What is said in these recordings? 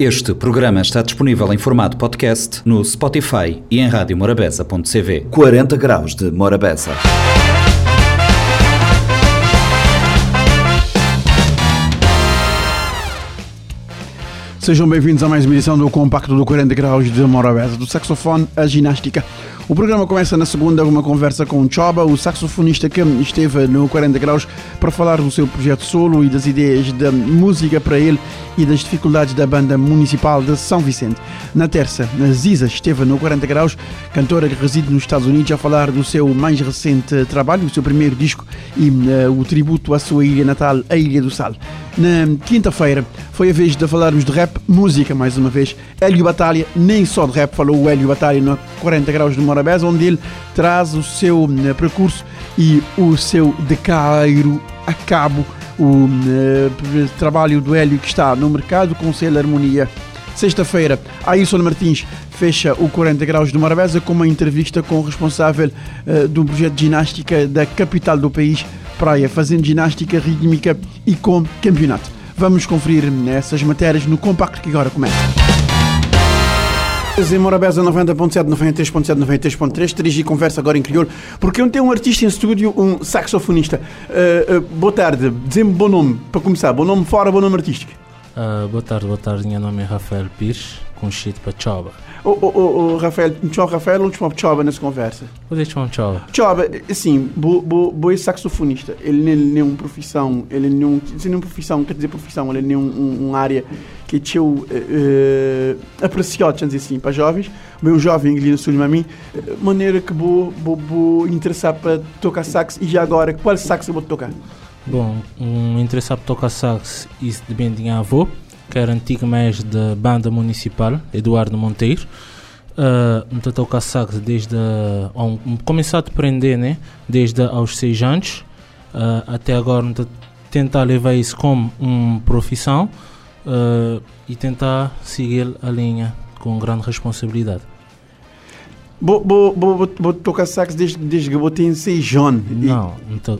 Este programa está disponível em formato podcast no Spotify e em radiomorabeza.cv. 40 graus de Morabeza. Sejam bem-vindos a mais uma edição do Compacto do 40 Graus de Morabeza, do saxofone à ginástica. O programa começa na segunda uma conversa com Choba, o saxofonista que esteve no 40 Graus para falar do seu projeto solo e das ideias da música para ele e das dificuldades da banda municipal de São Vicente. Na terça, Ziza esteve no 40 Graus, cantora que reside nos Estados Unidos, a falar do seu mais recente trabalho, o seu primeiro disco e uh, o tributo à sua ilha natal, a Ilha do Sal. Na quinta-feira foi a vez de falarmos de rap, música mais uma vez. Hélio Batalha, nem só de rap, falou o Hélio Batalha no 40 Graus de Morabeza, onde ele traz o seu uh, percurso e o seu decairo a cabo o uh, trabalho do Hélio que está no mercado com selo Harmonia. Sexta-feira, Ailson Martins fecha o 40 Graus de Morabeza com uma entrevista com o responsável uh, do projeto de ginástica da capital do país, Praia, fazendo ginástica rítmica e com campeonato. Vamos conferir essas matérias no compacto que agora começa. Em Morabeza 90.7, 93.7, 93.3, dirigi conversa agora em crioulo, porque eu tenho um artista em estúdio, um saxofonista. Uh, uh, boa tarde, dizem-me bom nome, para começar, bom nome fora, bom nome artístico. Uh, boa tarde, boa tarde, meu nome é Rafael Pires, conhecido para Choba. O, o, o, o Rafael, tchau Rafael ou tchau Choba nessa conversa? Vou deixar um Choba. Choba, assim, bo, bo, bo é saxofonista, ele nem é uma profissão, ele nem é uma profissão, quer dizer profissão, ele nem é um, um, área que é teu uh, apreciado, dizer assim, para jovens, bem um jovem ali no sul de mim, maneira que vou, vou, vou interessar para tocar sax e já agora, qual sax eu vou tocar? Bom, um interessado para tocar sax, isso depende de minha avó, que era antigo mestre da banda municipal, Eduardo Monteiro. Uh, então tocar sax desde uh, um, começar a aprender né desde aos seis anos uh, até agora então, tentar levar isso como uma profissão uh, e tentar seguir a linha com grande responsabilidade Vou, tocar sax desde, desde que eu tenho 6 anos. Não, então,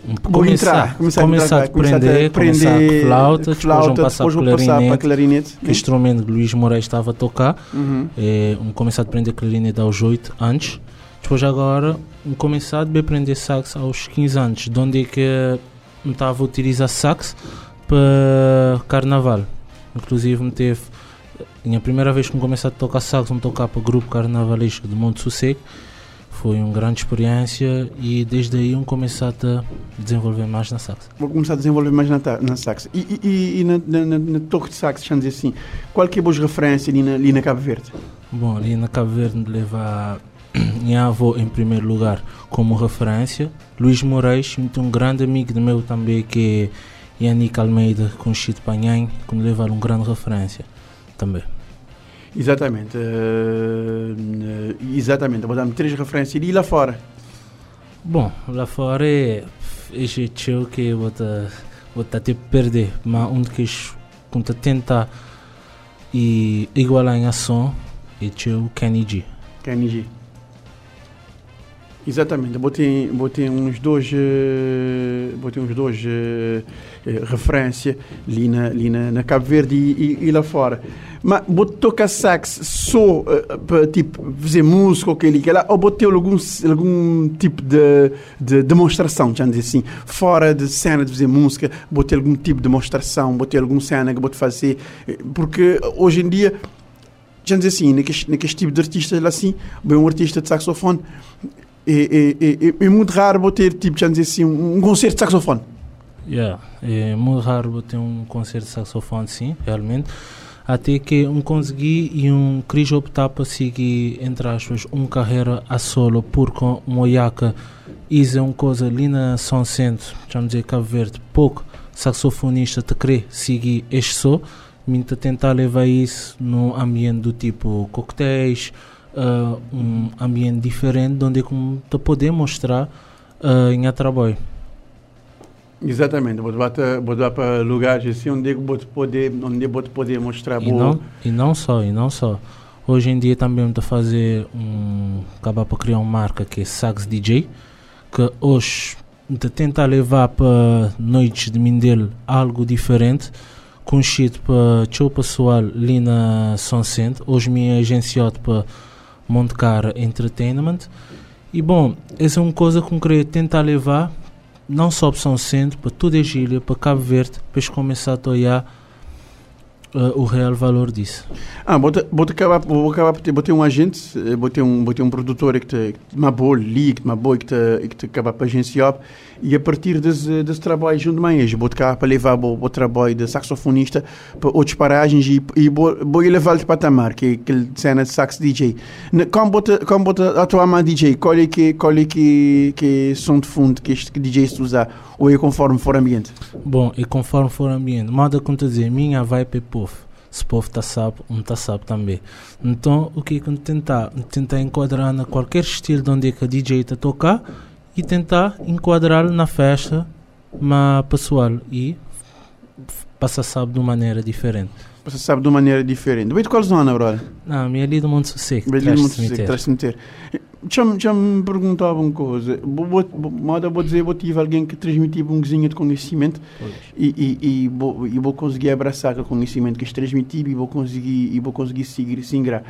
entrar, começar, começar a aprender, começar a flauta, flauta depois vou passar, depois para clarinete, que instrumento que Luís Moraes estava a tocar. Uhum. É, um começar a aprender clarinete aos 8 anos. Depois agora, um começar a aprender sax aos 15 anos, de onde é que estava a utilizar sax para carnaval. Inclusive me teve e a primeira vez que me comecei a tocar sax, me tocar para o grupo carnavalesco de Monte Sossego, foi uma grande experiência e desde aí eu comecei a desenvolver mais na sax. Vou começar a desenvolver mais na, na sax. E, e, e na, na, na, toque de sax, deixa dizer assim, qual que é a boa referência ali na, ali na Cabo Verde? Bom, ali na Cabo Verde leva minha avó em primeiro lugar como referência, Luís Moraes, um grande amigo do meu também que é Yannick Almeida, conhecido Panhãe, que me leva a uma grande referência também. Exatamente. Uh, exatamente. Vou dar três referências. E lá fora? Bom, lá fora é esse tio que vou tipo perder, mas um que conta tentar e igualar em ação é tio Kenny G. Kenny G. Exatamente, botei, botei uns dois, uh, botei uns dois uh, uh, referência ali na, ali na, na Cabo Verde e, e, e lá fora. Mas botei tocar sax só para tipo fazer música ou que lá, ou botei algum algum tipo de, de demonstração, já dizer assim, fora de cena de fazer música, botei algum tipo de demonstração, botei alguma cena que botei fazer, porque hoje em dia já dizer assim, naquele tipo de artista assim, bem um artista de saxofone é, é, é, muito raro ter, tipo, já dizer assim, um, concerto de saxofone. Yeah, é muito raro ter um concerto de saxofone, sim, realmente. Até que um consegui e um quis optar para seguir, entre aspas, uma carreira a solo, porque um Oyaka isso é uma coisa ali na São Centro, dizer, Cabo Verde, pouco saxofonista te querer seguir este som, muito tentar levar isso no ambiente do tipo coquetéis, uh, um ambiente diferente onde é como te poder mostrar uh, em trabalho. Exatamente, vou dar para lugares assim onde vou poder, onde vou poder mostrar e não e não só e não só. Hoje em dia também estou a fazer um acabar para criar uma marca que é Sax DJ, que hoje te tentar levar para noites de Mindelo algo diferente, conhecido para o pessoal ali na São Centro, hoje me agenciado para Montecara Entertainment. E bom, essa é uma coisa que eu queria tentar levar, não só para São Centro, para toda a ilha, para Cabo Verde, para começar a olhar uh, o real valor disso. Ah, vou acabar, vou acabar por ter, vou ter um agente, eh, vou ter um, vou ter um produtor que te, uma boa liga, uma boa que te, que te acaba para agenciar e a partir desse, desse trabalho junto mais, vou acabar para levar o, trabalho de saxofonista para outras paragens e, e vou, vou levar para patamar, que é aquele cena de sax DJ. Como vou como vou atuar mais DJ, qual é que, qual é que, que som de fundo que este DJ se usar ou é conforme for ambiente? Bom, é conforme for ambiente. Moda como te dizer, minha vai para povo se o povo está sabe, um está sabe também. Então, o que é que tentar? Tentar enquadrar na qualquer estilo de onde é que a DJ está a tocar e tentar enquadrar na festa, mas pessoal, e passa sabe de uma maneira diferente. Você sabe de uma maneira diferente. Bem, de qual zona, brother? Não, minha ali do Monte Sossego. Bem, do Monte Sossego, traz cemitério. Já me perguntava uma coisa. Moda, vou dizer, vou tive alguém que transmitiu um cozinho de conhecimento e, e, e, vou, e vou conseguir abraçar aquele conhecimento que transmitiu e vou conseguir, e vou conseguir seguir, seguir.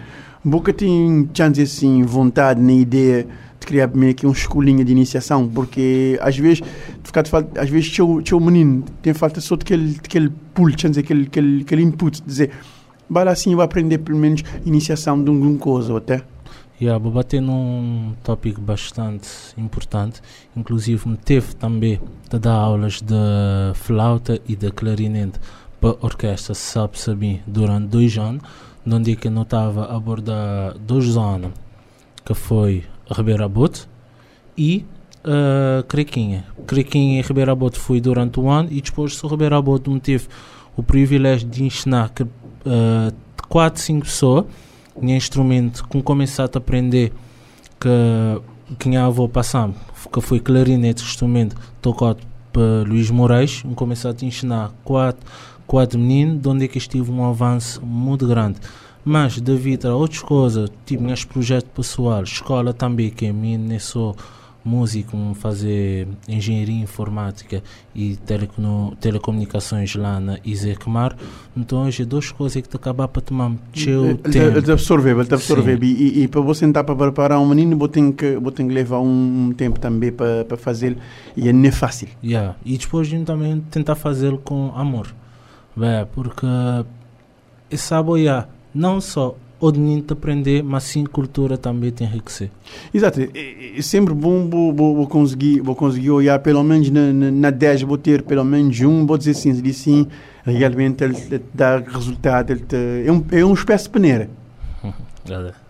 Vou que tenho chance assim, vontade, na ideia de criar meio que uma escolinha de iniciação, porque às vezes, ficar às vezes, teu, teu menino tem falta só daquele, daquele pulo, aquele, aquele, aquele input, dizer, vai lá assim, vai aprender pelo menos iniciação de uma coisa, até. Yeah, vou bater num tópico bastante importante, inclusive me teve também de dar aulas de flauta e de clarinete para orquestra Sabe Sabim durante dois anos, onde é que eu estava a abordar duas zonas, que foi Ribeira Bote e uh, Crequinha. Crequinha e Ribeira Bote foi durante o ano e depois o Ribeira Bote me teve o privilégio de ensinar que, uh, 4, 5 pessoas tinha instrumento com começado a aprender que que minha avó passava, que foi clarinete, instrumento tocado por Luís Moraes, começado a ensinar quatro, quatro meninos, de onde é que estive um avanço muito grande. Mas devido a outras coisas, tipo meus projetos pessoais, escola também, que a mim é só músico, fazer engenharia informática e telecomunicações lá na Isecmar. Então, hoje, duas coisas que te acabar para tomar teu tempo. Ele te absorver, ele te absorver. E, e, para você tentar para preparar um menino, vou ter que, vou ter que levar um, tempo também para, para fazer e é nem fácil. Yeah. E depois também tentar fazê-lo com amor. Bem, porque esse yeah, não só ou de menino te aprender, mas sim cultura também te enriquecer. Exato, é, é sempre bom vou, vou, vou, conseguir, vou conseguir olhar pelo menos na, na, na 10, vou ter pelo menos um, vou dizer sim, ele sim, realmente ele, ele dá resultado, ele te, é, um, é uma espécie de peneira.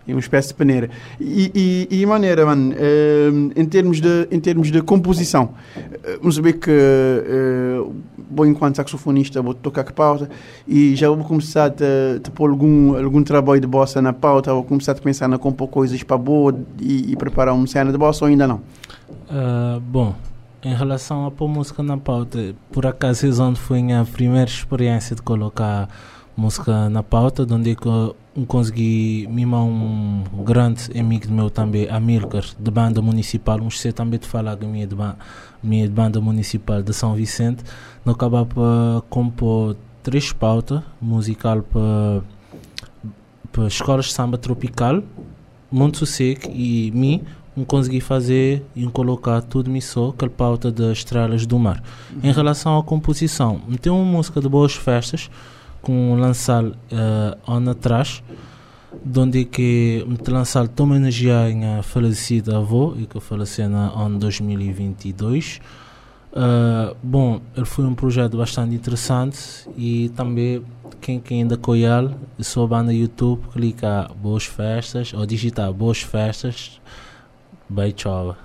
É uma espécie de peneira. E, e, e maneira, mano, uh, em, termos de, em termos de composição, uh, vamos saber que uh, enquanto saxofonista, vou tocar com pauta e já vou começar a, a pôr algum, algum trabalho de bossa na pauta, vou começar a pensar na compor coisas para boa e, e, preparar uma cena de bossa ou ainda não? bom, em relação a pôr música na pauta, por acaso, onde foi a primeira experiência de colocar música na pauta, onde é que eu consegui mimar um grande amigo meu também, Amilcar, de banda municipal, um sei também de falar da minha, de minha de banda municipal de São Vicente, não acaba para compor três pautas musical para, para escolas de samba tropical, Monte Sossego e mim, um consegui fazer e um colocar tudo me só aquela pauta das estrelas do mar. Uhum. Em relação à composição, tem uma música de boas festas, com lançar uh, ano atrás, onde que me lançar toma energia a falecida avó e que faleceu no ano 2022. Uh, bom, ele foi um projeto bastante interessante e também quem, quem ainda conhece, sua banda YouTube, clica Boas Festas ou digitar Boas Festas, tchau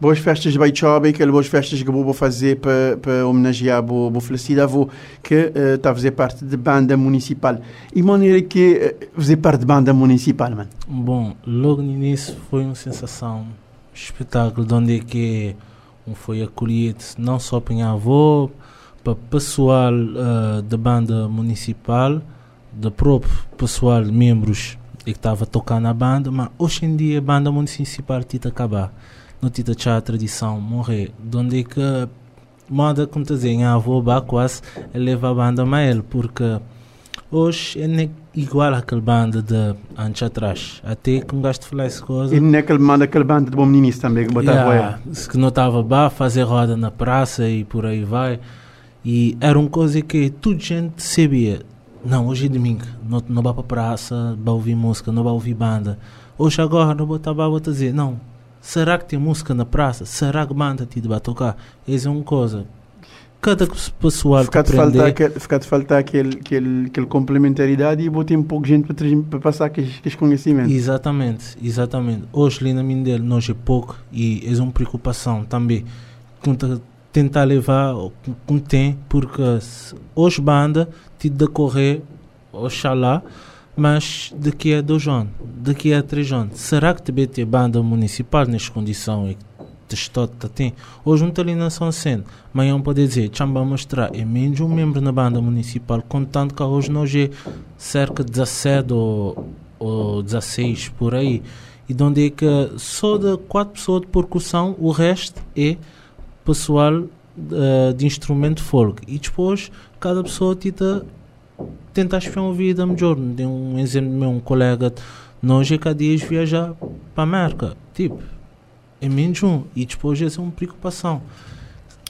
boas festas de Baichobe, aquelas boas festas que vou fazer para homenagear a boa avô, que está uh, a fazer parte da banda municipal. E maneira que uh, fazer parte da banda municipal, mano? Bom, logo no início foi uma sensação, espetáculo, de onde é que foi acolhido, não só para minha avó, para pessoal uh, da banda municipal, do próprio pessoal, membros que estava tocando na banda, mas hoje em dia a banda municipal está a acabar no Tita Chá a tradição morrer, de onde é que moda, como te dizem, a avó quase leva a banda a ele, porque hoje é igual àquela banda de antes atrás. Até que um gajo falar essa coisa. E naquele banda, aquela banda de bom menino também, que botava yeah, Se que não estava a fazer roda na praça e por aí vai. E era uma coisa que toda gente sabia. Não, hoje é domingo, não, não para a praça, vai ouvir música, não vai ouvir banda. Hoje agora não estava a dizer, não, será que tem música na praça? Será que banda te vai tocar? Essa é uma coisa cada pessoal fica de falta aquele, fica de falta aquele, aquele, aquele complementaridade e botar um pouco de gente para, para passar aqueles, conhecimentos. Exatamente, exatamente. Hoje ali na nós é pouco e é uma preocupação também tentar levar com tem porque hoje banda te decorrer oxalá mas daqui a dois anos, daqui a três anos, será que também tem banda municipal nesta condição testota tem. Hoje não está ali na São Cena. Amanhã pode dizer, chamba mostrar, é menos um membro na banda municipal, contanto que hoje nós é cerca de 17 ou, ou 16 por aí. E onde é que só de quatro pessoas de percussão, o resto é pessoal uh, de instrumento folk. E depois cada pessoa tenta tentar espiar uma vida melhor. Tem um exemplo meu, um colega, nós é cada dia viajar para a América. Tipo, é menos um. E depois essa é uma preocupação.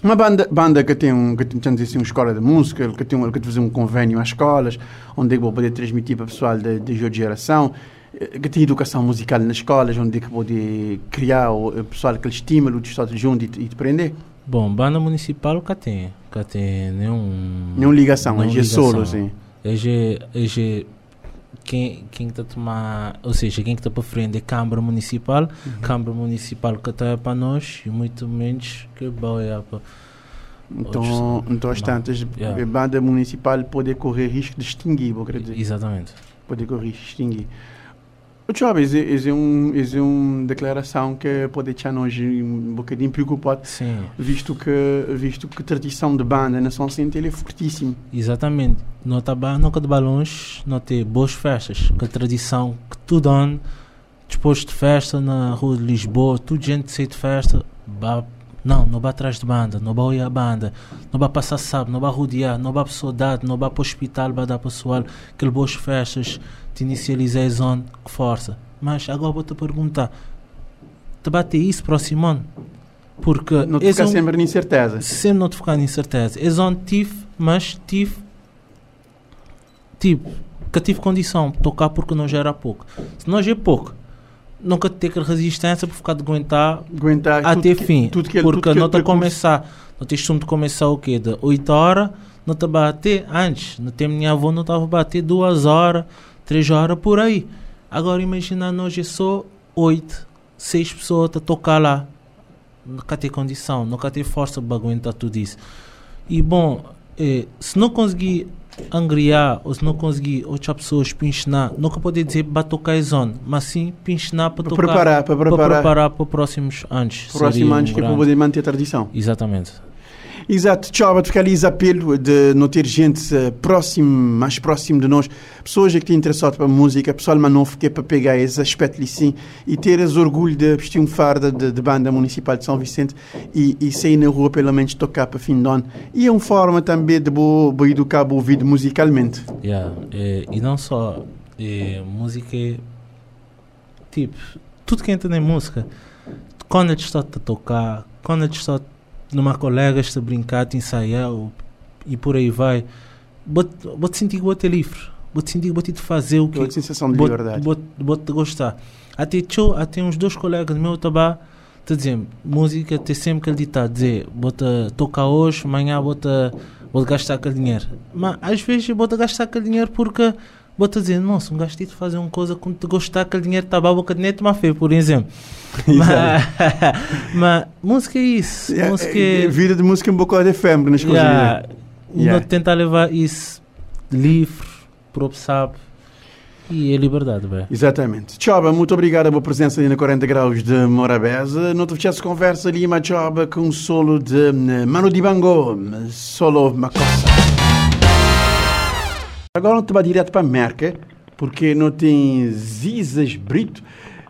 Uma banda, banda que tem, um, que tem assim, uma escola de música, que tem, que fazer um convênio às escolas, onde é que vou poder transmitir para o pessoal de, de geração, eh, que tem educação musical nas escolas, onde é que pode criar o, pessoal que estimula o estado junto e, e te prender. Bom, banda municipal que tem, que tem nenhum... Nenhuma ligação, é solo, sim. É, é, quem quem está tomar, ou seja, quem está para frente é a Câmara Municipal, uhum. Câmara Municipal que está para nós e muito menos que boia para então, então as tantas, yeah. a banda municipal pode correr risco de extinguir, vou dizer. Exatamente. Pode correr risco de extinguir. O é, é, um, é uma declaração que pode deixar nós um bocadinho preocupados, Sim. visto que, visto que a tradição de banda na São Centro é fortíssima. Exatamente. Não está nunca de balões, não tem boas festas, que a tradição que tudo ano, depois de festa na rua de Lisboa, tudo gente sai de festa, bah, não, não vai atrás de banda, não vai a banda, não vai passar sábado, não vai rodear, não vai para saudade, não vai para o hospital, vai dar pessoal, aquelas boas festas, te inicializei zone, que força. Mas agora vou-te perguntar, te bate isso próximo ano? Porque não te ficar um, sempre em incerteza. Sempre não te ficar em incerteza. É zone tive, mas tive, tipo, que tive condição de tocar porque não já era pouco. Se não já é pouco, nunca ter aquela resistência por ficar de aguentar, aguentar até tudo fim. Que, tudo que, porque tudo não te começar, não tens de começar o quê? De 8 horas, não te bater antes. No tempo minha avó não estava a bater 2 horas três horas por aí. Agora imagina nós é só oito, seis pessoas a tocar lá. Nunca tem condição, nunca tem força para aguentar tudo isso. E bom, eh, se não conseguir angriar ou se não conseguir outras pessoas ensinar, nunca pode dizer a zona, mas sim ensinar para, para tocar, preparar, para preparar, para preparar para próximos anos. Próximos anos um que é para poder manter a tradição. Exatamente. Exato, tchau, ficar ali apelo de não ter gente uh, próximo, mais próximo de nós, pessoas que têm interessado para a música, pessoal mais novo que é para pegar esse aspecto sim e ter esse orgulho de vestir um farda de, de, banda municipal de São Vicente e, e sair na rua pelo menos tocar para fim de ano. E é uma forma também de bo, bo educar o ouvido musicalmente. Yeah, e, e não só e, música, tipo, tudo que entra na música, quando gente está a tocar, quando gente está numa colega a brincar, te ensaiar e por aí vai, vou te sentir que vou ter livre, vou te sentir que vou te fazer o que. Vou sensação de liberdade. Vou te gostar. Até, tchau, até uns dois colegas meus também te dizem, música tem sempre aquele ditado, dizer, vou te tocar hoje, amanhã vou te, vou -te gastar aquele dinheiro. Mas às vezes vou te gastar aquele dinheiro porque vou-te dizer, nossa, um gajo de fazer uma coisa quando te gostar, aquele dinheiro está a boca de neto, mas feio, por exemplo. mas, mas música é isso. Yeah, música é, é, vida de música é um bocado efêmero nas coisas. Yeah, yeah. tentar levar isso livre, próprio sabe. E é liberdade, bem. Exatamente. Choba, muito obrigado pela presença ali na 40 Graus de Morabeza. Não te fechaste conversa ali, mas Choba, com um solo de eh, Mano Dibango, solo Macossa. Agora não te direto para a Merca, porque não tem Zizas Brito.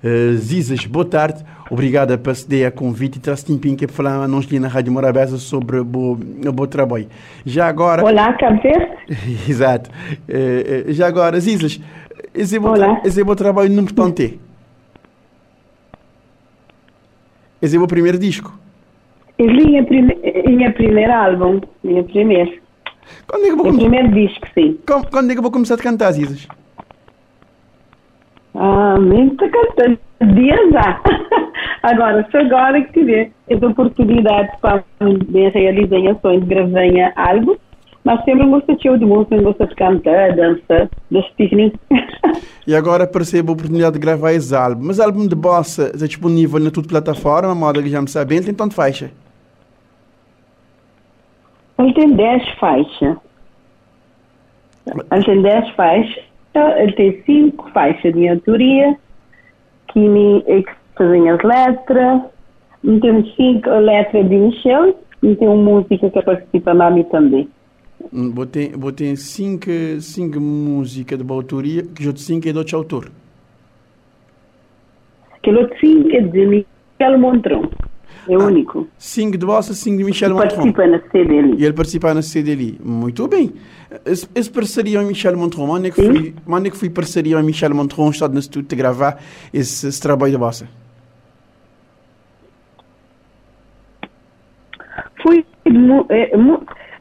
Uh, Zizas, boa tarde. Obrigada por ceder a convite e traz tempinho que falar nós aqui na Rádio Morabeza sobre o bom trabalho. Já agora... Olá, Café. Exato. Eh, já agora, Zizas, esse é bom, esse é bom trabalho não importante. Esse é o primeiro disco. Esse é minha primeiro álbum, minha primeira. Quando é que vou com... primeiro disco, sim. Quando, quando é que vou começar a cantar, Zizas? Ah, muito cantando dias já. agora, se agora que tiver essa oportunidade para realizar ações, gravei algo, mas sempre gosto de música, gosto de cantar, dançar, piquenique. e agora percebo a oportunidade de gravar esse álbum. Mas o álbum de bossa é disponível na toda plataforma, moda que já me sabe, tem tanto faixa? Ele tem 10 faixas. Ele tem 10 faixas. Ele tem 5 faixas de autoria, que fazem as letras. Temos 5 letras de Michel e tem uma música que participa a mim também. Botei, botei cinco, cinco músicas de autoria, que outros cinco é de outro autor. Que outro cinco é de Michel Montron. É ah, único. Cinco de vossa, cinco de Michel Montron. participa na CDLI. E ele participa na CDLI. Muito bem. Esse, esse parceria com Michel Montron, quando é que foi, quando é que foi parceria com Michel Montron, estado no estúdio de gravar esse, esse trabalho de vossa? Foi é,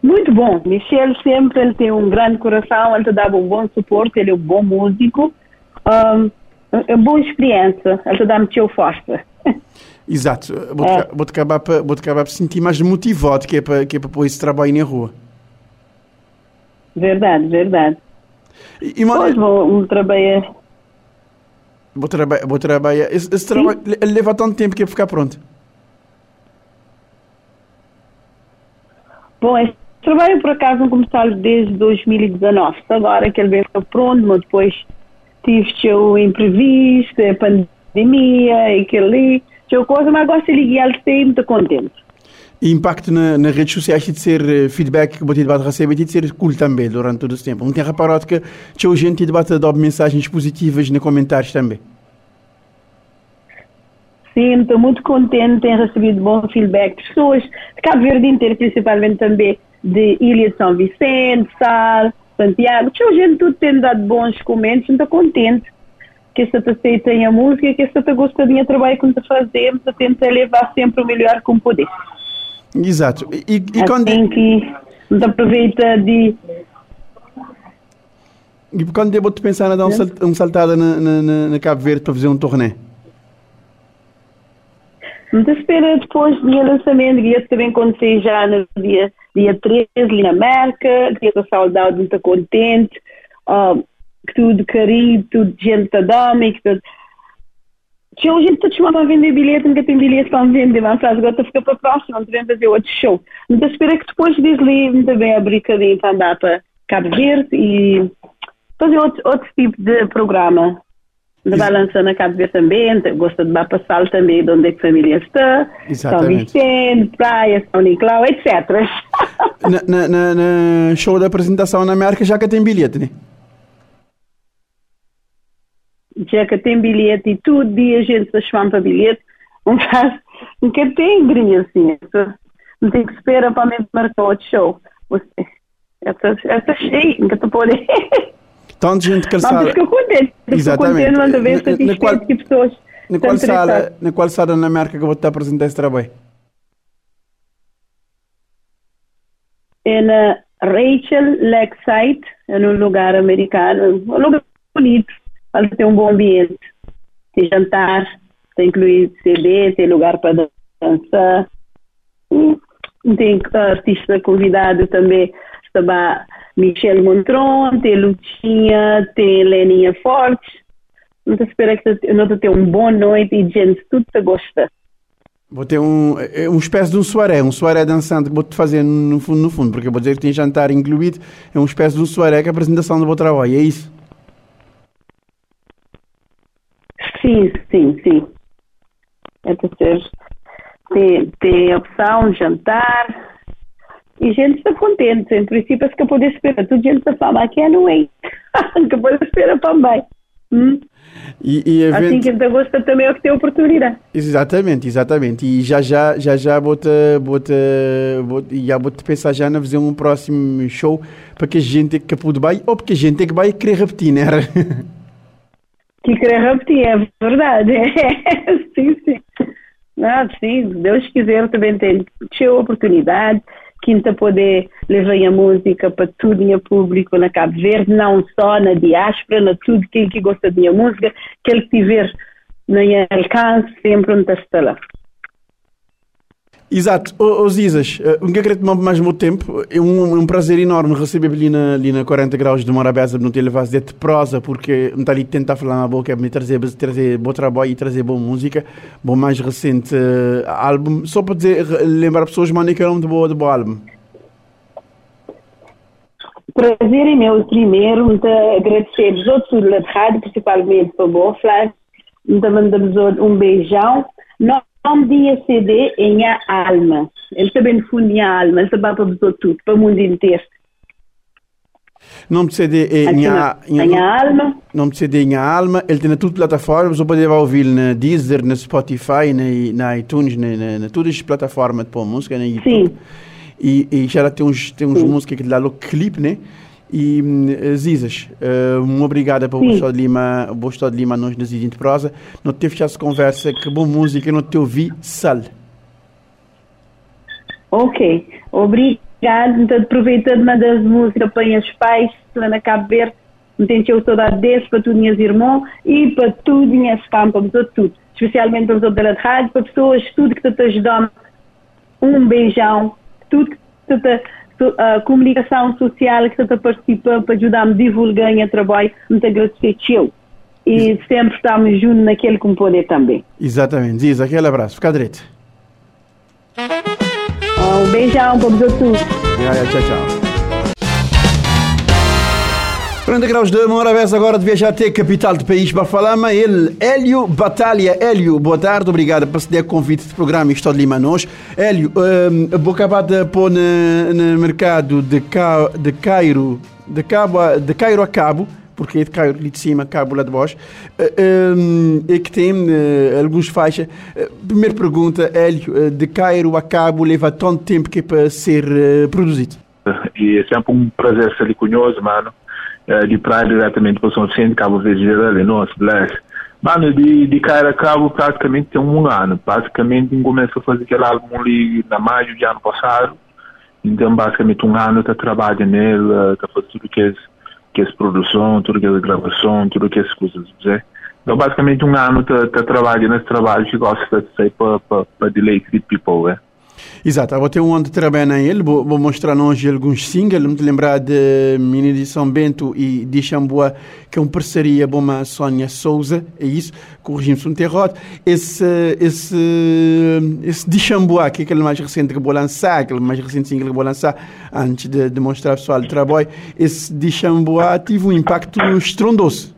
muito bom. Michel sempre ele tem um grande coração, ele te dá um bom suporte, ele é um bom músico. Um, é uma boa experiência, ele te dá muito força. Exato. Vou-te é. vou acabar para vou acabar para sentir mais motivado que é para que é para pôr esse trabalho na rua. Verdade, verdade. E, e pois vou, trabalhar. Vou, traba vou trabalhar. Esse, esse trabalho leva tanto tempo que é ficar pronto. Bom, esse trabalho por acaso não começou desde 2019. Agora que ele veio pronto, mas depois tive o imprevisto, a pandemia e aquele ali eu coisa, mas gosto de ligar sempre muito contente. E impacto na, nas redes sociais de ser eh, feedback que você debate recebe de ser cool também durante todo esse tempo. Não tem reparado que tinha gente debate dar mensagens positivas nos comentários também? Sim, estou muito contente, tenho recebido bom feedback de pessoas de Cabo Verde inteiro, principalmente também de Ilha de São Vicente, Sal, Santiago. Tinha gente tudo tendo dado bons comentários, estou contente que essa pessoa tenha música, que essa pessoa gosta de trabalho que nós fazemos, a tenta levar sempre o melhor com poder. Exato. E, e assim quando... que nos aproveita de... E quando devo pensar em dar um, sal, saltada na, na, na, Cabo Verde para fazer um torneio? Te espera depois do dia lançamento, que ia também acontecer já no dia, dia 13, ali na América, que ia saudade, muito contente. Uh, tudo carinho, tudo gente da e que tudo. Tinha gente que chamava a vender bilhete, nunca tem bilhete para vender, mas agora fica para a próxima, devemos fazer outro show. Então espero que depois desligue também a brincadeira para andar para Cabo Verde e fazer outro, outro tipo de programa. De balança na Cabo Verde também, gosta de para também, de onde é que a família está, Exatamente. São Vicente, Praia, São Nicolau, etc. na, na, na, na show da apresentação na América já que tem bilhete, né? Que tem bilhete e todo dia a gente se chama para bilhete, não faz, nunca tem grinha assim, não tem que esperar para mim marcar outro show. Essa, essa cheia, nunca te pode. Tanta gente que sabe. Mas fico contente, fico contente satisfeito que pessoas. Na qual, sala, na qual sala na América que vou te apresentar esse trabalho? É na Rachel Lakeside, é num lugar americano, um lugar bonito para ter um bom ambiente. Tem jantar, tem incluir CD, tem lugar para dançar. Tem artista convidado também, estava Michel Montron, tem Lutinha, tem Leninha Forte. Não espero que não tenha uma boa noite e gente tudo te gosta. Vou ter um, é uma espécie de um soiré, um soiré dançante vou-te fazer no fundo, no fundo, porque eu vou dizer que tem jantar incluído, é uma espécie de um soiré que é a apresentação do meu trabalho, é isso? Sim, sim, sim. É ter, ter, ter opção, jantar. E gente está contente. Em princípio, é que pode esperar. Tudo gente está falando, aqui é no que pode esperar também. Hum? E, e event... Assim que ainda gosta também é o que tem oportunidade. Exatamente, exatamente. E já já, já, já bota, já bota pensar já na fazer um próximo show para que a gente que pude bem ou porque a gente que vai querer repetir, né? Que querer repetir, é verdade. sim, sim. Não, sim, Deus quiser também tem a oportunidade quinta poder levar a música para todo o público na Cabo Verde, não só na diáspora, na tudo quem que gosta de minha música, que ele tiver no alcance, sempre onde está lá. Exato, os Zizas, um que tomar mais meu tempo, é um, um prazer enorme receber ali na, ali na 40 graus de Morabeza, não ter levado de prosa, porque me está ali tentar falar na boca, me trazer, trazer bom trabalho e trazer boa música, bom mais recente uh, álbum, só para dizer, lembrar pessoas, mano, que é o nome de boa, de bom álbum. Prazer é meu primeiro, muito agradecer os outros da rádio, principalmente para o Bofla, mandamos um beijão. Nós nome de CD em a alma. Ele também funde a alma, ele também para tudo, para o mundo inteiro. Nome de CD é em a, em a alma. Nome de CD em a alma. Ele tem na tudo plataformas, você pode ouvir na Deezer, na Spotify, na, na iTunes, na, na, na todas as plataformas de música, na YouTube. Sim. E, e já tem uns, tem uns músicas que dá o clipe, né? E uh, Zizas, muito obrigada por Boston de Lima, Boston de Lima nos decidir de prosa. Não teve essa conversa, que boa música, não te ouvi sal. Ok, obrigado. Então, aproveitando uma das músicas para os pais lá na Cabo Verde, tenho eu saudade desse para todos meus irmãos e para tudo minhas campas, para tudo. Especialmente para os outros da rádio, para pessoas, tudo que te ajudam. Um beijão, tudo que te a comunicação social que está participando para ajudar-me a divulgar o trabalho, muito agradecer eu. E sempre estamos juntos naquele que poder também. Exatamente. Diz aquele abraço. Fica direito. Um beijão para vocês. Tchau, tchau. 40 graus de Morabés agora devia já ter capital do país para falar, mas ele, Hélio Batalha. Hélio, boa tarde, obrigado por ceder convite do programa Estou de Lima nós. Hélio, um, vou acabar de pôr no, no mercado de, Ca, de Cairo, de, Cabo, de Cairo a Cabo, porque é de Cairo ali de cima, Cabo lá de baixo, um, e que tem uh, alguns faixas. Uh, primeira pergunta, Hélio, de Cairo a Cabo leva tanto tempo que é para ser uh, produzido? E é sempre um prazer ser cunhoso, mano uh, de praia diretamente para São Vicente, Cabo Verde, nossa, bless. Mano, de, de Caira Cabo praticamente tem um ano. Basicamente, começou a fazer aquele álbum ali na maio de ano passado. Então, basicamente, um ano está trabalhando nele, está fazendo tudo que é, que é produção, tudo que é gravação, tudo que é coisas, né? Então, basicamente, um ano está trabalhando nesse trabalho que gosta de ser para deleite de people, né? Exato, vou ter um onde trabalhar ele, vou, vou mostrar hoje alguns singles, me lembrar de Mini de São Bento e de Xambua, que é uma parceria com a Sónia Souza, é isso, com o regime. Esse, esse, esse de Xambua, que é aquele mais recente que vou lançar, aquele mais recente single que vou lançar, antes de, de mostrar pessoal o trabalho, esse de Xambua teve um impacto estrondoso.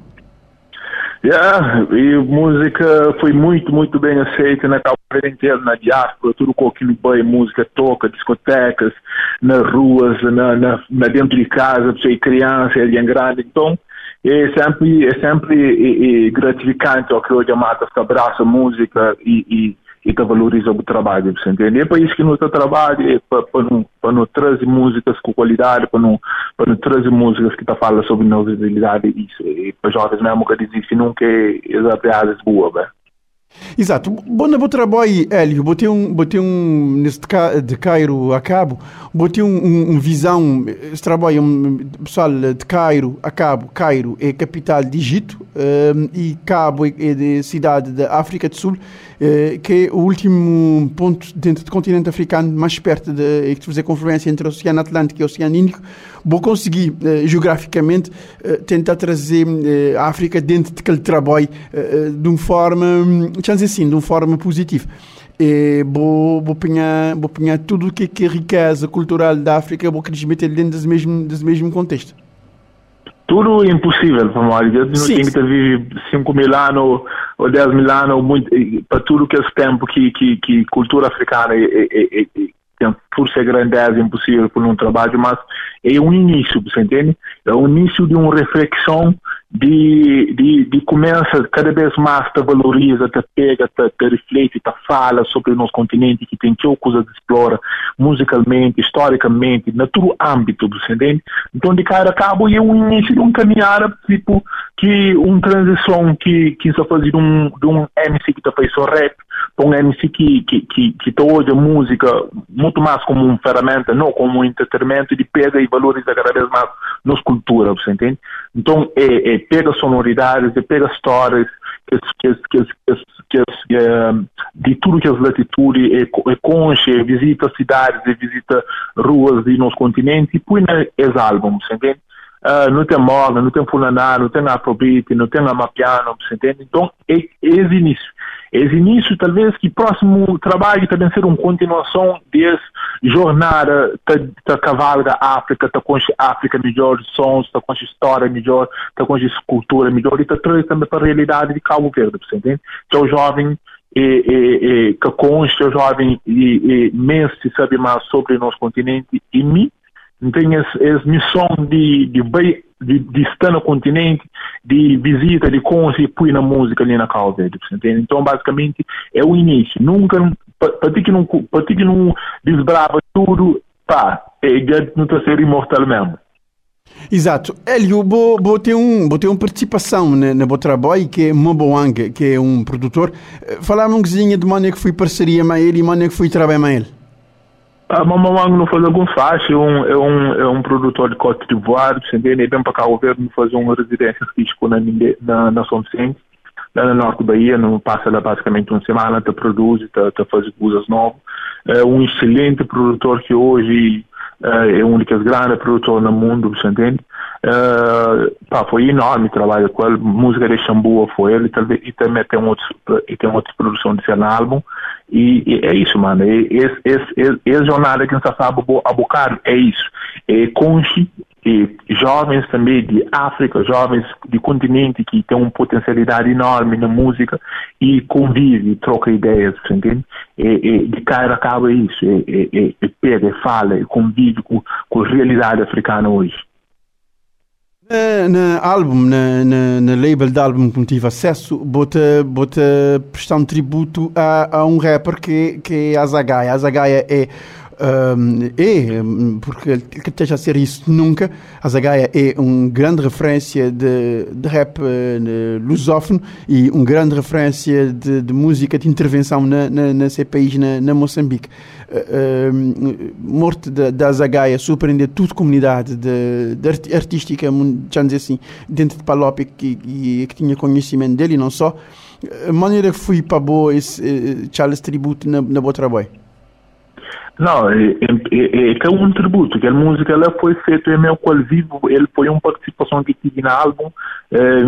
Yeah, e música foi muito, muito bem aceita na Cabo inteira, na diáspora, tudo com aquilo bem, música toca, discotecas, nas ruas, na, na, na dentro de casa, você criança, alguém grande. Então, é sempre, é sempre é, é gratificante o que hoje a mata abraça música e, e e que valoriza o trabalho, você entende? É isso que nós trabalhamos, é para, não, não trazer músicas com qualidade, para não, para não trazer músicas que tá falam sobre novidade, isso, e para jovens mesmo que que nunca é exatamente boa, velho. Exato. Bom, boa trabalho, Hélio, botei um, botei um, neste de Cairo a cabo, botei um, um, um visão, esse trabalho, um, pessoal de Cairo a cabo, Cairo é capital de Egito um, e Cabo é, é de cidade da África do Sul, uh, que é o último ponto dentro do continente africano mais perto de, de fazer confluência entre o Oceano Atlântico e o Oceano Índico. Vou conseguir, uh, geograficamente, uh, tentar trazer a África dentro daquele trabalho de uma forma, um, dizer assim, de uma forma positiva. E vou, vou, vou tudo o que, que é riqueza cultural da África, vou querer meter dentro desse mesmo, desse mesmo contexto tudo impossível para nós. Eu não tenho que viver 5 mil anos ou 10 mil anos muito, para tudo que é esse tempo que, que, que cultura africana é, é, é, é, tem por ser grandeza impossível por um trabalho, mas é um início, você entende? É o início de uma reflexão de, de, de começa cada vez mais te valoriza, te pega, te, te reflete, te fala sobre o nosso continente que tem que coisa de explora musicalmente, historicamente, na todo âmbito do entende? Então de cara a cabo é um início de um caminhar tipo que uma transição que que se faz de um de um MC que está faz só rap um MC que que que, que hoje a música muito mais como uma ferramenta, não como um entretenimento de pega e valoriza cada vez mais nos cultura, você entende? Então é, é pega sonoridades, é pega histórias que, que, que, que, que é, de tudo que as latitudes é, é visita cidades, visita ruas de nosso continente e põe nos álbuns, entende? Uh, não tem moda, não tem fulaná, não tem afrobeat, não tem amapiano, você entende? Então, é, é esse início. Esse início, talvez, que próximo trabalho também ser uma continuação desse jornada da cavalga África, está com a África melhor sons, está com a história melhor, está com a cultura melhor, e trazendo também para a realidade de Cabo Verde, você entende? Que é o jovem e, e, e, que consta o jovem e, e se sabe mais sobre o nosso continente e mim tem essa missão de, de, de, de, estar no continente, de visita, de conseguir na música ali na Cabo Verde, entende? Então, basicamente, é o início. Nunca, para ti que não, para ti que não desbrava tudo, pá, é, não está ser imortal mesmo. Exato. Hélio, vou, ter um, vou ter uma participação na, na Botraboy, que é Moboang, que é um produtor. Eh, Falar-me um coisinha de maneira que fui parceria com ele e maneira que fui trabalhar com ele. A Mamamang não faz algum faixa, é um, é um, é um produtor de Côte d'Ivoire, entende? Ele vem para cá o governo fazer uma residência física na, na, na São Vicente, lá no norte da Bahia, não passa lá basicamente uma semana, te produz, te, te faz coisas novas. É um excelente produtor que hoje é, é um dos grandes produtores no mundo, você entende? Uh, pá, foi enorme trabalho com ele, música de Xambua foi ele, e também tem, outros, e tem outras produções de álbum, e, e, é isso, mano. Esse, esse, esse, esse jornada que nós sabe abocar é isso. É conche e jovens também de África, jovens de continente que têm uma potencialidade enorme na música e convive, troca ideias, entende? E, e de cara acaba isso, e, e, e pega, fala, convive com, com a realidade africana hoje. Na álbum, na, na, na, label de álbum que tive acesso, bota, bota prestar um tributo a, a um rapper que, que é a Zagaia. A Zagaia é um, é, porque ele esteja a ser isso nunca, a Zagaia é uma grande referência de, de rap uh, lusófono e uma grande referência de, de música de intervenção na, na, nesse país, na, na Moçambique. Uh, morte da, da Zagaia surpreendeu toda a comunidade de, de artística, já dizer assim, dentro de Palop que, que, que tinha conhecimento dele não só. A maneira que fui para boa esse uh, Charles Tributo na, na Boa Trabalho. Não, é, é, é, é um tributo, que a música ela foi feita em meu qual vivo, ele foi uma participação que tive no álbum, é,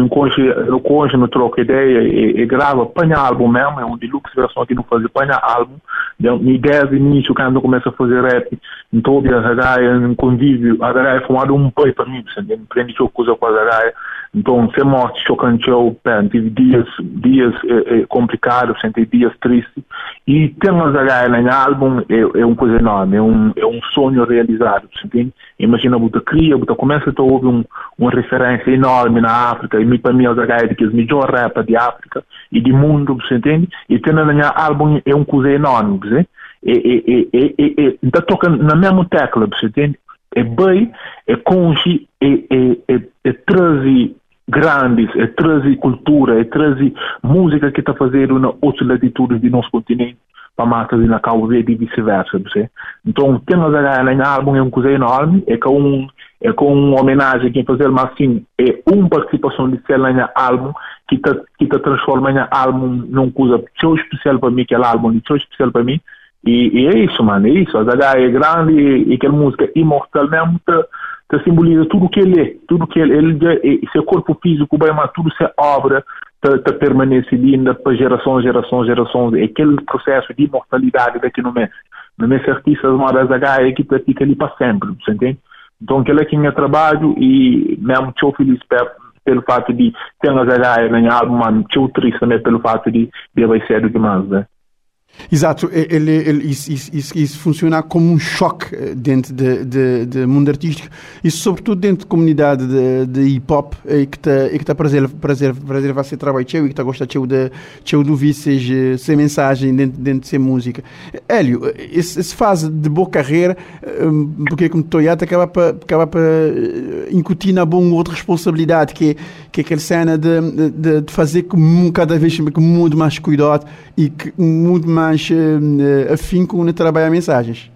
conge, no troca ideia, e, e grava, panha álbum mesmo, é um deluxe versão que não fazia, panha álbum, minha ideia de início, quando eu começo a fazer rap, então, a Zagaia, um convívio, a Zagaia foi um pai para mim, que eu coisa com a Zagaia, então, ser morte chocante, eu tive dias, dias é, é, complicados, senti dias tristes, e ter uma Zagaia no álbum é, é uma coisa enorme, é um, é um sonho realizado, entende? Imagina, você cria, você começa a ouvir um, uma referência enorme na África, e para mim a Zagaia é que é o melhor rap de África e do mundo, você entende? E ter no álbum é uma coisa enorme, você e, e, e, e, e, então toca na mesma tecla, você entende? É bem, é conge, é, é, é, é trazer grandes, é trazer cultura, é trazer música que está fazendo na outras latitudes do nosso continente para matas na Cabo Verde e vice-versa. Então, temos a em álbum é uma coisa enorme, é com um é com uma homenagem que fazer, mas sim, é uma participação de ser em álbum que está que tá transforma em álbum numa coisa tão especial para mim, que é álbum tão especial para mim, e, e, é isso, mano, é isso. A Zaga é grande e, e aquela música imortal mesmo tá, te simboliza tudo o que ele é, tudo que ele, ele seu corpo físico, bem, mas tudo se obra, te, te permanece linda para gerações, gerações, gerações. É aquele processo de imortalidade daqui no mês. No mês artista, uma das H é que fica ali para sempre, você entende? Então, aquele é trabalho e mesmo estou feliz pelo fato de ter as H ganhado, mas estou triste também pelo fato de, de vai ser demais, né? Exato, ele, ele, isso, isso, isso, funciona como um choque eh, dentro do de, de mundo artístico e sobretudo dentro da comunidade de, de hip hop e que está que tá prazer prazer prazer vai trabalho teu e que está gostando teu de teu do vices sem mensagem dentro dentro de ser música. Hélio, esse fase de boa carreira hum, porque como Toyota acaba para acaba para eh, incutir na boa outra responsabilidade que é, que é aquela cena de, de, de fazer com cada vez com muito mais cuidado e que muito mais uh, afinco no trabalhar mensagens.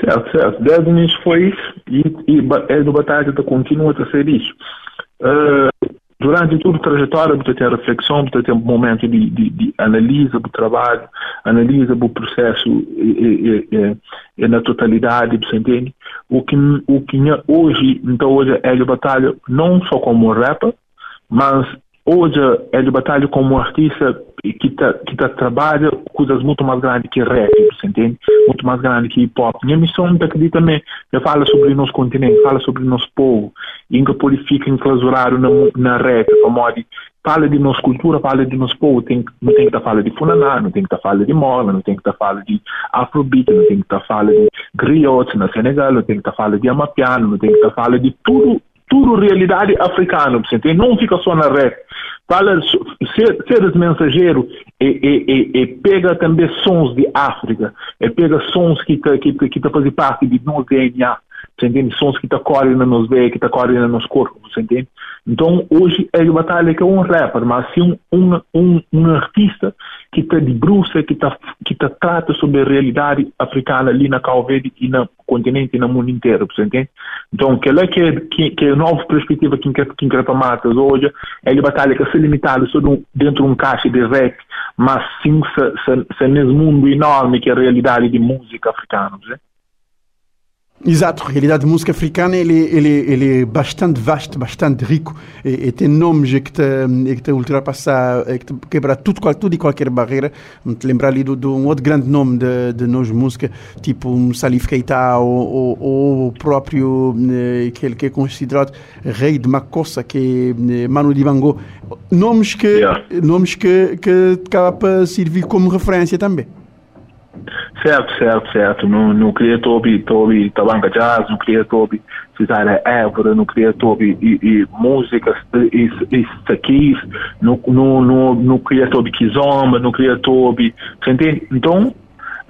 Certo, certo. O início foi isso e, e é do Batalha continua a ser isso. Uh, durante toda a trajetória, você tem reflexão, você tem um momento de, de, de analisa do trabalho, analisa do processo e, e, e, na totalidade, você entende? O que, o que hoje, então hoje é de batalha não só como rapper, mas hoje é de batalha como artista que tá, que tá trabalha coisas muito mais grandes que rap, você entende? Muito mais grandes que hip hop. Minha missão daqui também é falar sobre o nosso continente, fala sobre o nosso povo, e ficar enclausurado na, na rap, como fala de nossa cultura, fala de nosso povo, tem, não tem que estar tá falando de funaná, não tem que estar tá falando de mola, não tem que estar tá falando de afrobeat, não tem que estar tá falando de griots na Senegal, não tem que estar tá falando de amapiano, não tem que estar tá falando de tudo tudo realidade africana, você não fica só na rap. Fala, ser, ser mensageiro e, e, e, e, pega também sons de África, e pega sons que que que, que fazem parte de nosso DNA, você entende? Sons que está correndo nos veios, que está correndo nos corpos, você entende? Então, hoje é a batalha que é um rapper, mas sim um, um, um artista que está de bruxa, que está que tá, trata sobre a realidade africana ali na Cabo Verde e no continente e no mundo inteiro, você entende? Então, que é que, que, que é a nova perspectiva que que para matas hoje é a batalha que se limitada só dentro de um caixa de rap, mas sim se, se, se nesse mundo enorme que é a realidade de música africana, você Exato, a realidade de música africana ele, ele, ele é bastante vasto, bastante rico e, e tem nomes que te, que te ultrapassar, que te quebrar tudo, tudo e qualquer barreira. Me te lembrar ali de, de, um outro grande nome de, de nós música, tipo um Salif Keita ou, ou, ou o próprio eh, que, que é considerado rei de Makossa, que é Manu Dibango. Nomes que, yeah. nomes que, que acaba para servir como referência também. Certo, certo, certo. Não, não queria tobi, tobi tabanca jazz, não queria tobi Cisara Évora, não queria tobi e, e músicas e, e saquis, não, não, não, não queria tobi kizomba, não queria tobi, você entende? Então,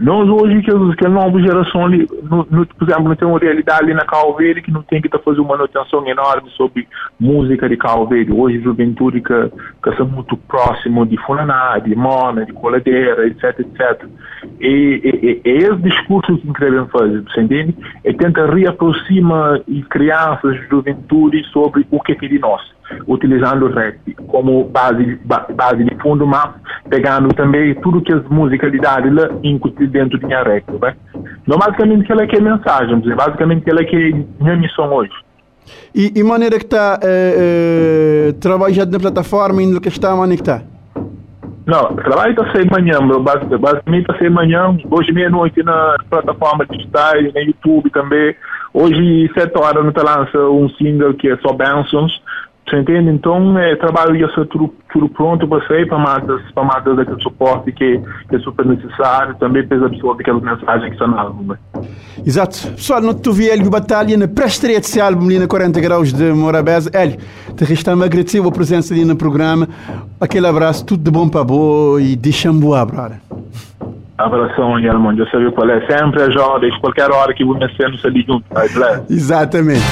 nós hoje, que, que a nova geração ali, no, no, por exemplo, não tem uma realidade ali na Calveira que não tem que tá fazendo uma manutenção enorme sobre música de Calveira. Hoje, juventude que, que está muito próximo de Funaná, de Mona, de Coladeira, etc, etc. E, e, e, esse discurso que querem fazer, você entende? E tenta reaproximar crianças, juventude sobre o que é de nós utilizando o rap como base, base de fundo, mas pegando também tudo que as musicalidades incutir dentro de minha rap. Né? Então, basicamente, aquela que é a mensagem, basicamente, aquela que é a minha missão hoje. E, e maneira que está é, é, trabalhando na plataforma, indo que está, maneira que está? Não, trabalho está sem manhã, basicamente está sem manhã, hoje meia-noite na plataforma digitais, no YouTube também. Hoje, sete horas, não lança um single que é só Bensons, você entende? Então, é, trabalho ia ser tudo, tudo pronto para sair para matas, para daquele suporte que, que é super necessário, também para absorver aquela mensagem que está no álbum. Né? Exato. Pessoal, não te vi Hélio Batalha na pré-estreia desse álbum ali na 40 Graus de Morabeza. Hélio, te restamos agradecer a presença ali no programa. Aquele abraço, tudo de bom para boa e deixa-me boa, brother. Abração, Guilherme. Eu sabia qual é. Sempre a jovem, qualquer hora que vou me no ali junto. Exatamente.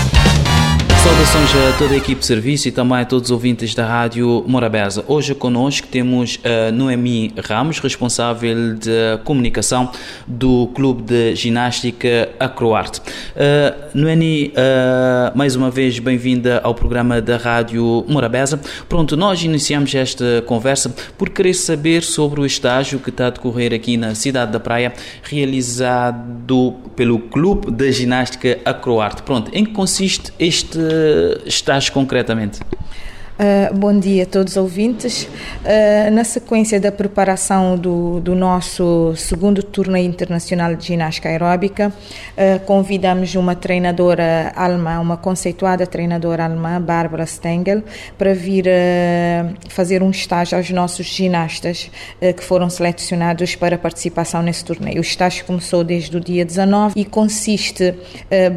Saudações a toda a equipe de serviço e também a todos os ouvintes da Rádio Morabeza. Hoje conosco temos a Noemi Ramos, responsável de comunicação do Clube de Ginástica Acroarte. Uh, Noemi, uh, mais uma vez bem-vinda ao programa da Rádio Morabeza. Pronto, nós iniciamos esta conversa por querer saber sobre o estágio que está a decorrer aqui na cidade da Praia, realizado pelo Clube de Ginástica Acroarte. Pronto, em que consiste este estás concretamente? Uh, bom dia a todos os ouvintes. Uh, na sequência da preparação do, do, nosso segundo torneio internacional de ginástica aeróbica, uh, convidamos uma treinadora alemã, uma conceituada treinadora alemã, Bárbara Stengel, para vir fazer um estágio aos nossos ginastas que foram selecionados para participação nesse torneio. O estágio começou desde o dia 19 e consiste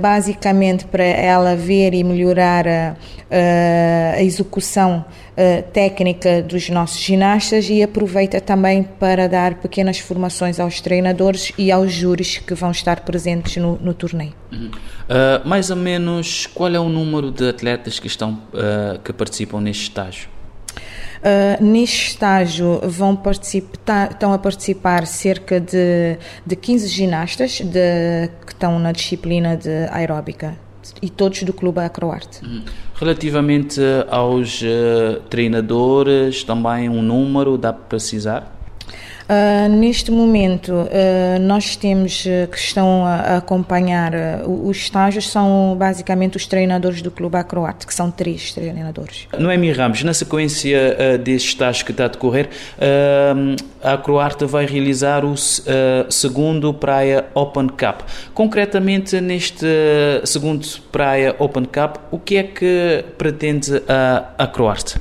basicamente para ela ver e melhorar a, a execução uh, técnica dos nossos ginastas e aproveita também para dar pequenas formações aos treinadores e aos júris que vão estar presentes no, no torneio. Uhum. Uh, mais ou menos, qual é o número de atletas que, estão, uh, que participam neste estágio? Uh, neste estágio vão participar, estão a participar cerca de, de 15 ginastas de, que estão na disciplina de aeróbica e todos do Clube Acroarte. Uhum. Relativamente aos uh, treinadores, também um número dá para precisar? Uh, neste momento, uh, nós temos uh, que estão a, acompanhar os estágios, são basicamente os treinadores do Clube Acroate, que são três treinadores. Noemi Ramos, na sequência deste estágio que está a decorrer, a Acroarte vai realizar o segundo Praia Open Cup. Concretamente, neste segundo Praia Open Cup, o que é que pretende a Acroarte?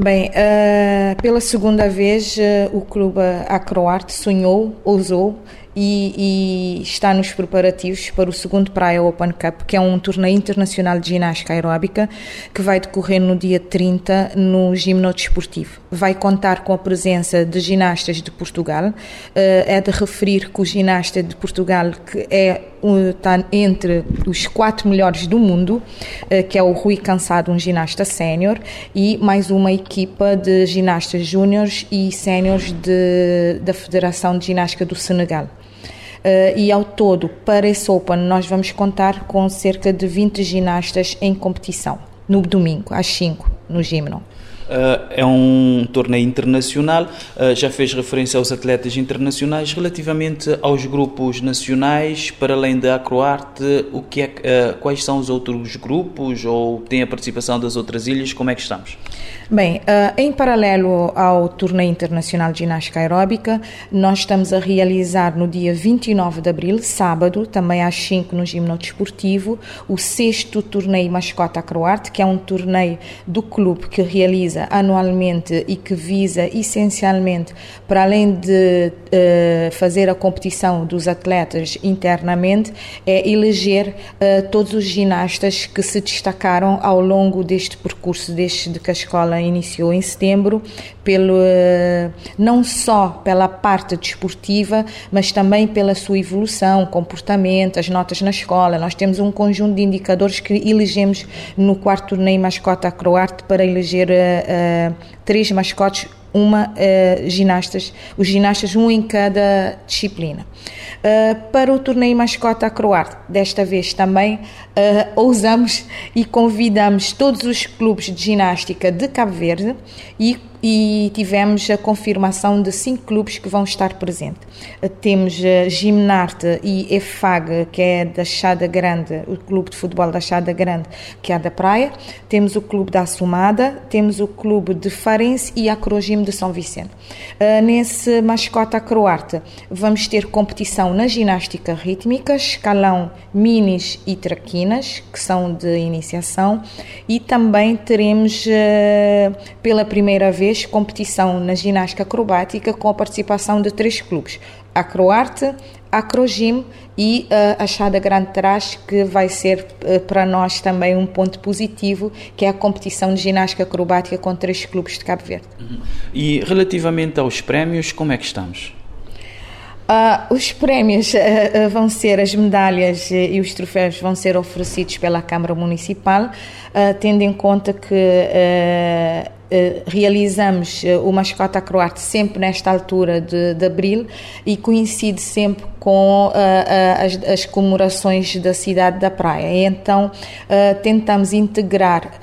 Bem, uh, pela segunda vez uh, o clube Acroarte sonhou, ousou e, e, está nos preparativos para o segundo Praia Open Cup, que é um torneio internacional de ginástica aeróbica que vai decorrer no dia 30 no Gimno Desportivo. Vai contar com a presença de ginastas de Portugal. Eh, é de referir que o ginasta de Portugal, que é está entre os quatro melhores do mundo, eh, que é o Rui Cansado, um ginasta sénior, e mais uma equipa de ginastas júniores e séniores da Federação de Ginástica do Senegal. Uh, e ao todo, para esse Open, nós vamos contar com cerca de 20 ginastas em competição, no domingo, às 5, no Gimno. Uh, é um torneio internacional, uh, já fez referência aos atletas internacionais. Relativamente aos grupos nacionais, para além da Acroarte, o que é, uh, quais são os outros grupos ou tem a participação das outras ilhas? Como é que estamos? Bem, em paralelo ao torneio internacional de ginástica aeróbica, nós estamos a realizar no dia 29 de abril, sábado, também às 5 no Gimno Desportivo, o sexto torneio Mascota Acroarte, que é um torneio do clube que realiza realiza anualmente e que visa essencialmente, para além de uh, fazer a competição dos atletas internamente, é eleger uh, todos os ginastas que se destacaram ao longo deste percurso, desde que a escola iniciou em setembro, pelo, uh, não só pela parte desportiva, mas também pela sua evolução, comportamento, as notas na escola. Nós temos um conjunto de indicadores que elegemos no quarto torneio Mascota Croarte para eleger uh, três mascotes, uma uh, ginastas, os ginastas um em cada disciplina. Uh, para o torneio mascota a croarte, desta vez também ousamos e convidamos todos os clubes de ginástica de Cabo Verde e e tivemos a confirmação de cinco clubes que vão estar presentes. Temos uh, Gimnarte e EFAG, que é da Chada Grande, o clube de futebol da Chada Grande, que é da Praia. Temos o clube da Assumada, temos o clube de Farense e a Crogime de São Vicente. Uh, nesse mascota croata, vamos ter competição na ginástica rítmica, escalão minis e traquinas, que são de iniciação, e também teremos pela primeira vez vez competição na ginástica acrobática com a participação de três clubes: a Croarte, a Crogim e uh, a Chada Grande Trás, que vai ser uh, para nós também um ponto positivo, que é a competição de ginástica acrobática com três clubes de Cabo Verde. Uhum. E relativamente aos prémios, como é que estamos? Uh, os prémios uh, uh, vão ser, as medalhas e os troféus vão ser oferecidos pela Câmara Municipal, tendo em conta que realizamos uh, o Mascota Croarte sempre nesta altura de, de abril e coincide sempre com uh, as, as, comemorações da cidade da praia. Então tentamos integrar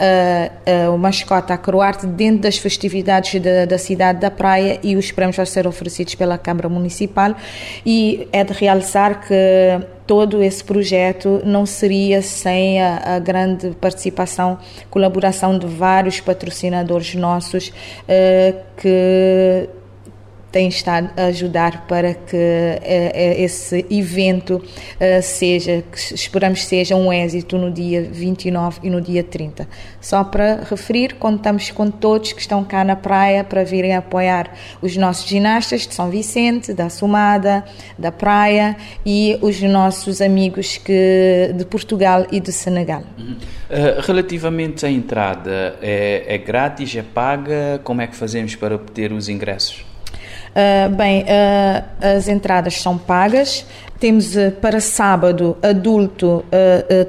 o Mascota Croarte dentro das festividades da, da, cidade da praia e os prémios vão ser oferecidos pela Câmara Municipal e é de realçar que todo esse projeto não seria sem a, a grande participação, colaboração de vários patrocinadores nossos uh, que tem estado a ajudar para que uh, esse evento uh, seja, que esperamos seja um êxito no dia 29 e no dia 30. Só para referir, contamos com todos que estão cá na praia para virem apoiar os nossos ginastas de São Vicente, da Sumada, da praia e os nossos amigos que, de Portugal e de Senegal. Uhum. Uh, relativamente à entrada, é, é grátis, é paga? Como é que fazemos para obter os ingressos? Uh, bem, uh, as entradas são pagas. Temos uh, para sábado adulto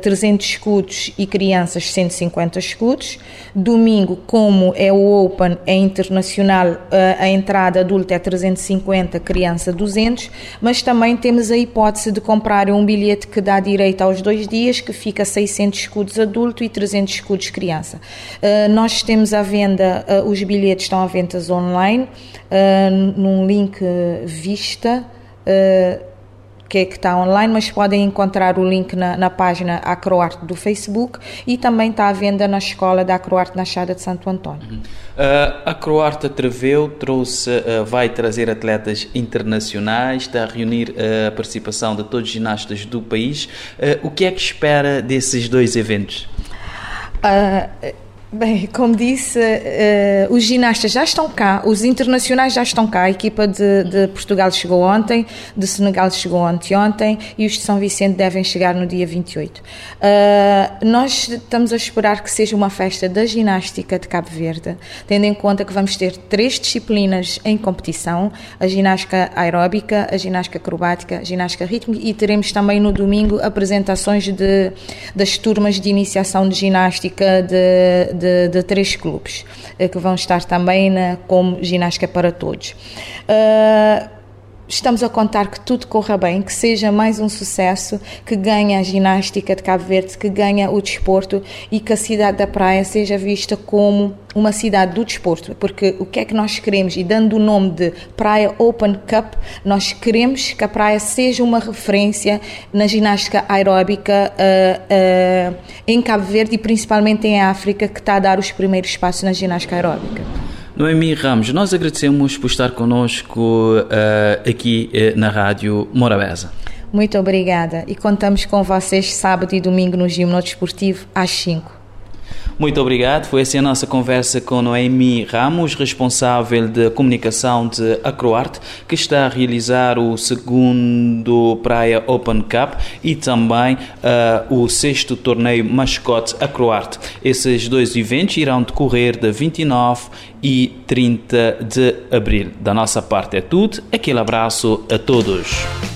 300 escudos e crianças 150 escudos. Domingo, como é o Open, é internacional, a entrada adulta é 350, criança 200. Mas também temos a hipótese de comprar um bilhete que dá direito aos dois dias, que fica 600 escudos adulto e 300 escudos criança. Nós temos à venda, os bilhetes estão à venda online num link Vista, que, é que está online, mas podem encontrar o link na, na página Acroarte do Facebook e também está à venda na escola da Acroarte na Chada de Santo Antônio. Uhum. Uh, a Croarte atreveu, trouxe, uh, vai trazer atletas internacionais, está a reunir uh, a participação de todos os ginastas do país. o que é que espera desses dois eventos? Bem, como disse, uh, os ginastas já estão cá, os internacionais já estão cá. A equipa de, de, Portugal chegou ontem, de Senegal chegou ontem e os de São Vicente devem chegar no dia 28. Uh, eh, nós estamos a esperar que seja uma festa da ginástica de Cabo Verde, tendo em conta que vamos ter três disciplinas em competição: a ginástica aeróbica, a ginástica acrobática, a ginástica rítmica e teremos também no domingo apresentações de, das turmas de iniciação de ginástica de, de de, três clubes eh, que vão estar também na, como ginástica para todos. Uh, estamos a contar que tudo corra bem, que seja mais um sucesso, que ganhe a ginástica de Cabo Verde, que ganhe o desporto e que a cidade da praia seja vista como uma cidade do desporto, porque o que é que nós queremos? E dando o nome de Praia Open Cup, nós queremos que a praia seja uma referência na ginástica aeróbica uh, uh, em Cabo Verde e principalmente em África, que está a dar os primeiros passos na ginástica aeróbica. Noemi Ramos, nós agradecemos por estar connosco uh, aqui uh, na Rádio Morabeza. Muito obrigada e contamos com vocês sábado e domingo no Gimno Desportivo às 5. Muito obrigado. Foi assim a nossa conversa com Noemi Ramos, responsável de comunicação de Acroarte, que está a realizar o segundo Praia Open Cup e também uh, o sexto torneio Mascote Acroarte. Esses dois eventos irão decorrer de 29 e 30 de abril. Da nossa parte é tudo. Aquele abraço a todos.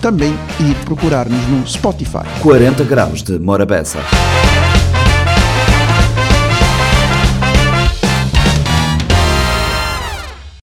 também ir procurar-nos no Spotify. 40 graus de Morabeza.